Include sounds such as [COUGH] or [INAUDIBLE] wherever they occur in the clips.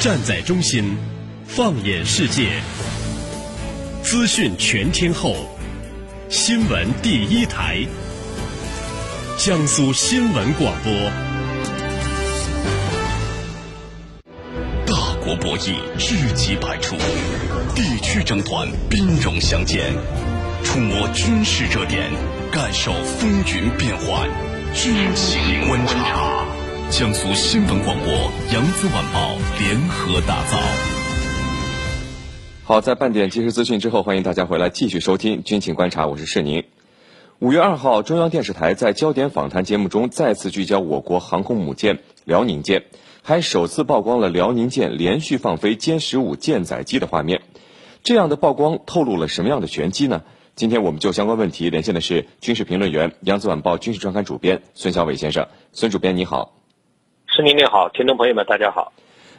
站在中心，放眼世界，资讯全天候，新闻第一台，江苏新闻广播。大国博弈，知己百出；地区争端，兵戎相见。触摸军事热点，感受风云变幻，军情观察。江苏新闻广播、扬子晚报联合打造。好，在半点即时资讯之后，欢迎大家回来继续收听军情观察，我是世宁。五月二号，中央电视台在焦点访谈节目中再次聚焦我国航空母舰辽宁舰，还首次曝光了辽宁舰连续放飞歼十五舰载机的画面。这样的曝光透露了什么样的玄机呢？今天我们就相关问题连线的是军事评论员、扬子晚报军事专刊主编孙小伟先生。孙主编你好。您您好，听众朋友们大家好。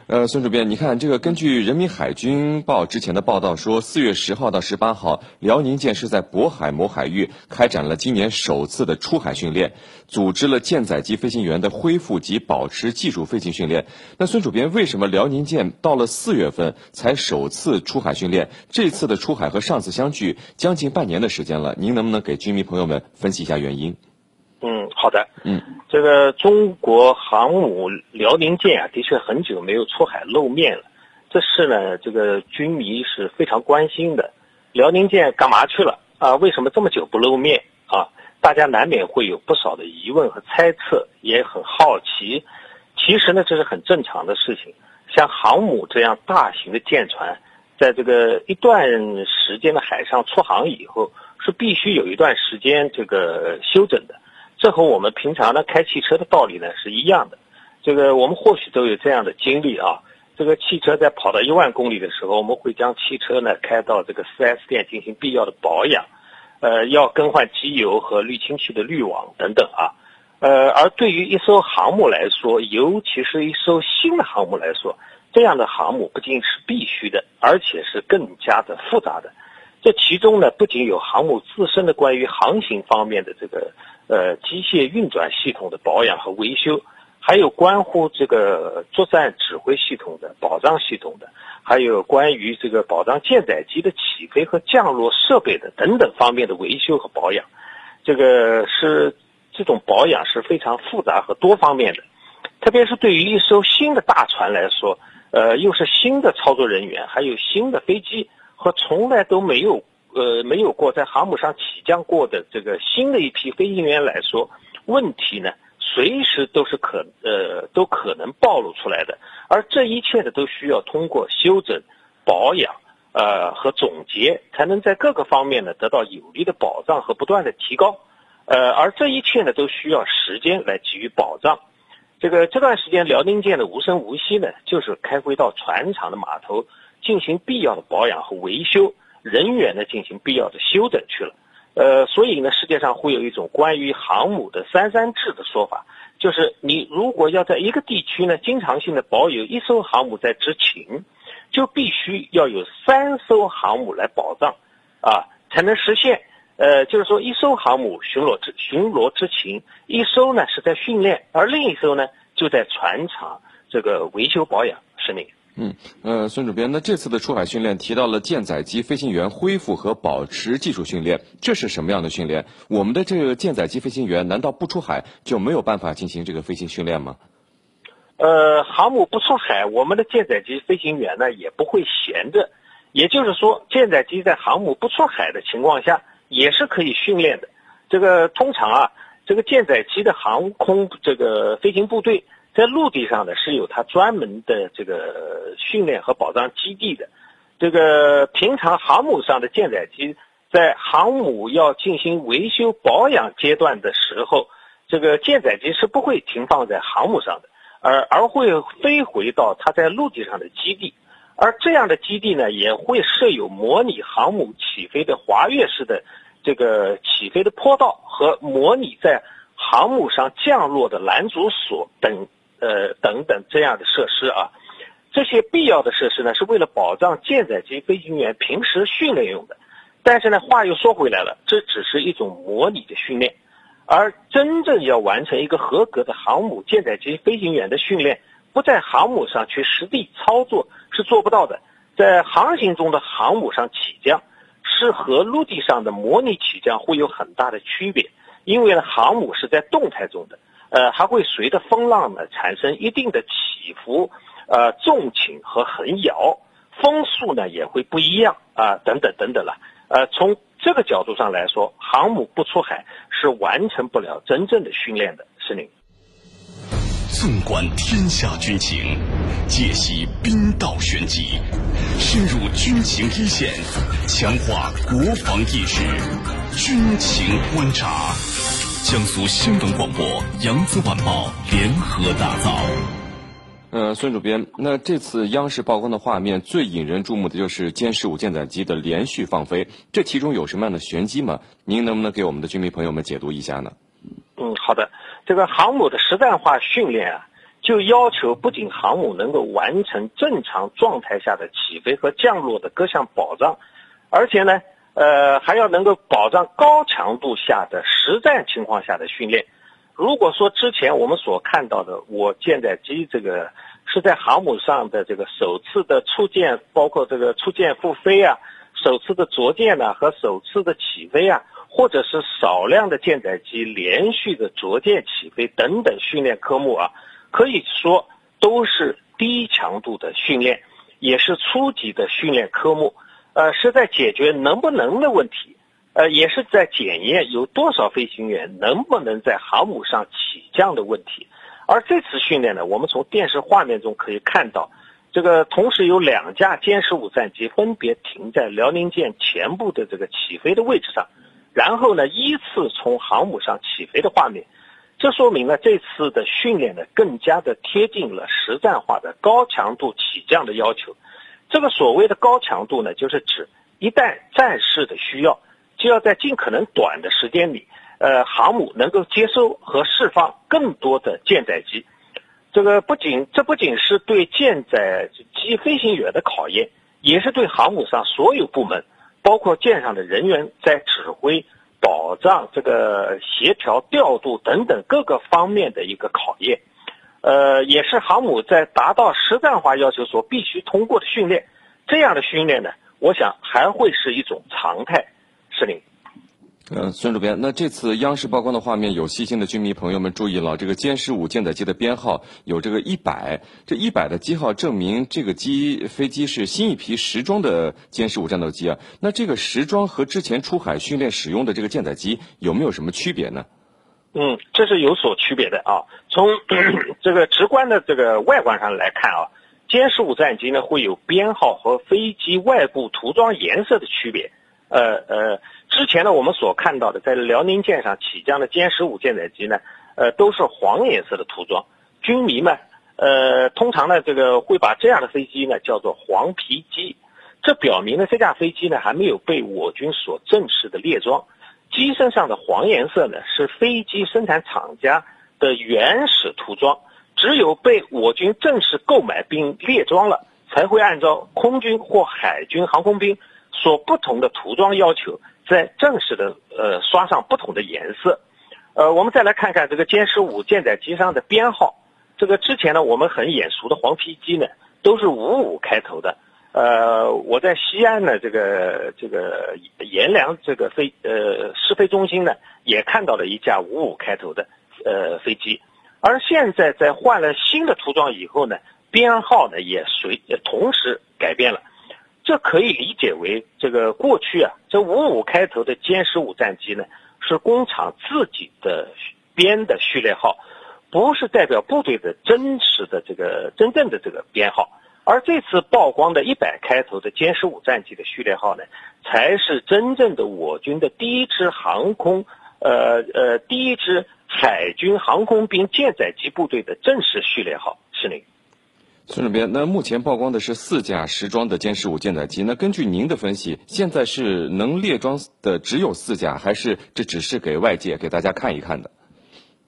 呃，孙主编，你看这个，根据人民海军报之前的报道说，四月十号到十八号，辽宁舰是在渤海某海域开展了今年首次的出海训练，组织了舰载机飞行员的恢复及保持技术飞行训练。那孙主编，为什么辽宁舰到了四月份才首次出海训练？这次的出海和上次相距将近半年的时间了，您能不能给军迷朋友们分析一下原因？嗯，好的。嗯，这个中国航母辽宁舰啊，的确很久没有出海露面了。这事呢，这个军迷是非常关心的。辽宁舰干嘛去了啊？为什么这么久不露面啊？大家难免会有不少的疑问和猜测，也很好奇。其实呢，这是很正常的事情。像航母这样大型的舰船，在这个一段时间的海上出航以后，是必须有一段时间这个休整的。这和我们平常呢开汽车的道理呢是一样的，这个我们或许都有这样的经历啊。这个汽车在跑到一万公里的时候，我们会将汽车呢开到这个 4S 店进行必要的保养，呃，要更换机油和滤清器的滤网等等啊。呃，而对于一艘航母来说，尤其是一艘新的航母来说，这样的航母不仅是必须的，而且是更加的复杂的。这其中呢，不仅有航母自身的关于航行方面的这个。呃，机械运转系统的保养和维修，还有关乎这个作战指挥系统的保障系统的，还有关于这个保障舰载机的起飞和降落设备的等等方面的维修和保养，这个是这种保养是非常复杂和多方面的，特别是对于一艘新的大船来说，呃，又是新的操作人员，还有新的飞机和从来都没有。呃，没有过在航母上起降过的这个新的一批飞行员来说，问题呢随时都是可呃都可能暴露出来的，而这一切呢都需要通过修整、保养呃和总结，才能在各个方面呢得到有力的保障和不断的提高，呃，而这一切呢都需要时间来给予保障。这个这段时间，辽宁舰的无声无息呢，就是开回到船厂的码头进行必要的保养和维修。人员呢进行必要的休整去了，呃，所以呢，世界上会有一种关于航母的“三三制”的说法，就是你如果要在一个地区呢经常性的保有一艘航母在执勤，就必须要有三艘航母来保障，啊，才能实现。呃，就是说一艘航母巡逻执巡逻执勤，一艘呢是在训练，而另一艘呢就在船厂这个维修保养，是那个。嗯，呃，孙主编，那这次的出海训练提到了舰载机飞行员恢复和保持技术训练，这是什么样的训练？我们的这个舰载机飞行员难道不出海就没有办法进行这个飞行训练吗？呃，航母不出海，我们的舰载机飞行员呢也不会闲着，也就是说，舰载机在航母不出海的情况下也是可以训练的。这个通常啊，这个舰载机的航空这个飞行部队。在陆地上呢是有它专门的这个训练和保障基地的，这个平常航母上的舰载机在航母要进行维修保养阶段的时候，这个舰载机是不会停放在航母上的，而而会飞回到它在陆地上的基地，而这样的基地呢也会设有模拟航母起飞的滑跃式的这个起飞的坡道和模拟在航母上降落的拦阻索等。呃，等等这样的设施啊，这些必要的设施呢，是为了保障舰载机飞行员平时训练用的。但是呢，话又说回来了，这只是一种模拟的训练，而真正要完成一个合格的航母舰载机飞行员的训练，不在航母上去实地操作是做不到的。在航行中的航母上起降，是和陆地上的模拟起降会有很大的区别，因为呢，航母是在动态中的，呃，还会随着风浪呢产生一定的起伏，呃，纵倾和横摇，风速呢也会不一样啊，等等等等了。呃，从这个角度上来说，航母不出海是完成不了真正的训练的，司令。纵观天下军情，解析兵道玄机，深入军情一线，强化国防意识，军情观察。江苏新闻广播、扬子晚报联合打造。呃，孙主编，那这次央视曝光的画面最引人注目的就是歼十五舰载机的连续放飞，这其中有什么样的玄机吗？您能不能给我们的军迷朋友们解读一下呢？嗯，好的。这个航母的实战化训练啊，就要求不仅航母能够完成正常状态下的起飞和降落的各项保障，而且呢，呃，还要能够保障高强度下的实战情况下的训练。如果说之前我们所看到的我舰载机这个是在航母上的这个首次的出舰，包括这个出舰复飞啊，首次的着舰呢和首次的起飞啊。或者是少量的舰载机连续的着舰起飞等等训练科目啊，可以说都是低强度的训练，也是初级的训练科目，呃，是在解决能不能的问题，呃，也是在检验有多少飞行员能不能在航母上起降的问题。而这次训练呢，我们从电视画面中可以看到，这个同时有两架歼十五战机分别停在辽宁舰前部的这个起飞的位置上。然后呢，依次从航母上起飞的画面，这说明了这次的训练呢，更加的贴近了实战化的高强度起降的要求。这个所谓的高强度呢，就是指一旦战事的需要，就要在尽可能短的时间里，呃，航母能够接收和释放更多的舰载机。这个不仅这不仅是对舰载机飞行员的考验，也是对航母上所有部门。包括舰上的人员在指挥、保障、这个协调、调度等等各个方面的一个考验，呃，也是航母在达到实战化要求所必须通过的训练。这样的训练呢，我想还会是一种常态，司令。呃，孙主编，那这次央视曝光的画面，有细心的军迷朋友们注意了，这个歼十五舰载机的编号有这个一百，这一百的机号证明这个机飞机是新一批时装的歼十五战斗机啊。那这个时装和之前出海训练使用的这个舰载机有没有什么区别呢？嗯，这是有所区别的啊。从 [CLEARS THROAT] 这个直观的这个外观上来看啊，歼十五战机呢会有编号和飞机外部涂装颜色的区别。呃呃。之前呢，我们所看到的在辽宁舰上起降的歼十五舰载机呢，呃，都是黄颜色的涂装。军迷们，呃，通常呢，这个会把这样的飞机呢叫做黄皮机，这表明呢，这架飞机呢还没有被我军所正式的列装。机身上的黄颜色呢，是飞机生产厂家的原始涂装，只有被我军正式购买并列装了，才会按照空军或海军航空兵所不同的涂装要求。在正式的呃刷上不同的颜色，呃，我们再来看看这个歼十五舰载机上的编号。这个之前呢，我们很眼熟的黄皮机呢，都是五五开头的。呃，我在西安呢，这个这个阎良这个飞呃试飞中心呢，也看到了一架五五开头的呃飞机。而现在在换了新的涂装以后呢，编号呢也随同时改变了。这可以理解为，这个过去啊，这五五开头的歼十五战机呢，是工厂自己的编的序列号，不是代表部队的真实的这个真正的这个编号。而这次曝光的一百开头的歼十五战机的序列号呢，才是真正的我军的第一支航空，呃呃，第一支海军航空兵舰载机部队的正式序列号，是那个。孙主编，那目前曝光的是四架时装的歼十五舰载机。那根据您的分析，现在是能列装的只有四架，还是这只是给外界给大家看一看的？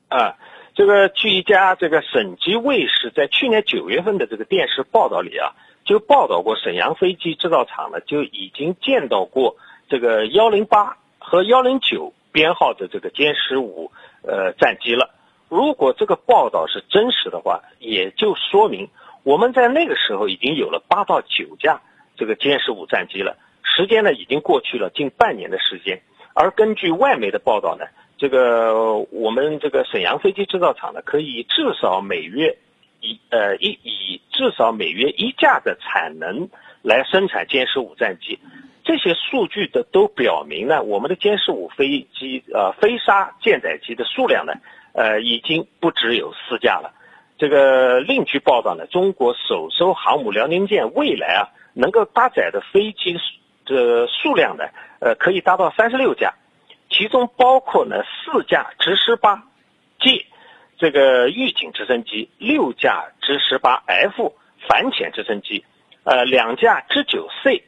啊，这个据一家这个省级卫视在去年九月份的这个电视报道里啊，就报道过沈阳飞机制造厂呢就已经见到过这个幺零八和幺零九编号的这个歼十五呃战机了。如果这个报道是真实的话，也就说明我们在那个时候已经有了八到九架这个歼十五战机了。时间呢，已经过去了近半年的时间。而根据外媒的报道呢，这个我们这个沈阳飞机制造厂呢，可以至少每月一呃一以至少每月一架的产能来生产歼十五战机。这些数据的都表明呢，我们的歼十五飞机呃飞鲨舰载机的数量呢，呃已经不只有四架了。这个另据报道呢，中国首艘航母辽宁舰未来啊能够搭载的飞机这数量呢，呃可以达到三十六架，其中包括呢四架直十八 G 这个预警直升机，六架直十八 F 反潜直升机，呃两架直九 C。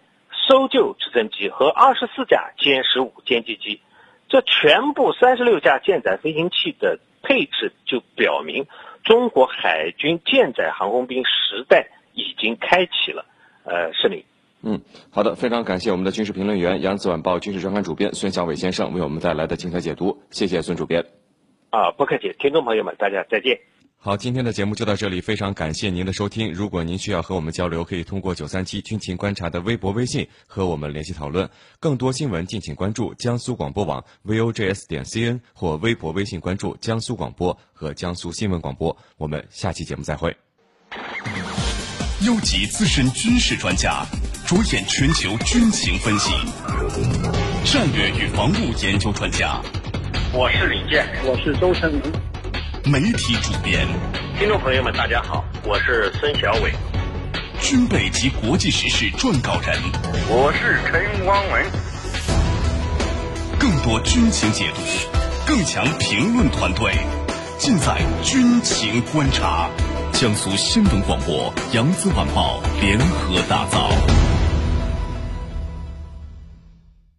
搜救直升机和二十四架歼十五歼击机，这全部三十六架舰载飞行器的配置，就表明中国海军舰载航空兵时代已经开启了。呃，是你。嗯，好的，非常感谢我们的军事评论员、扬子晚报军事专刊主编孙小伟先生为我们带来的精彩解读，谢谢孙主编。啊，不客气，听众朋友们，大家再见。好，今天的节目就到这里，非常感谢您的收听。如果您需要和我们交流，可以通过九三七军情观察的微博、微信和我们联系讨论。更多新闻，敬请关注江苏广播网 vojs 点 cn 或微博、微信关注江苏广播和江苏新闻广播。我们下期节目再会。优级资深军事专家，着眼全球军情分析，战略与防务研究专家。我是李健，我是周成明。媒体主编，听众朋友们，大家好，我是孙小伟，军备及国际时事撰稿人，我是陈光文，更多军情解读，更强评论团队，尽在军情观察，江苏新闻广播、扬子晚报联合打造。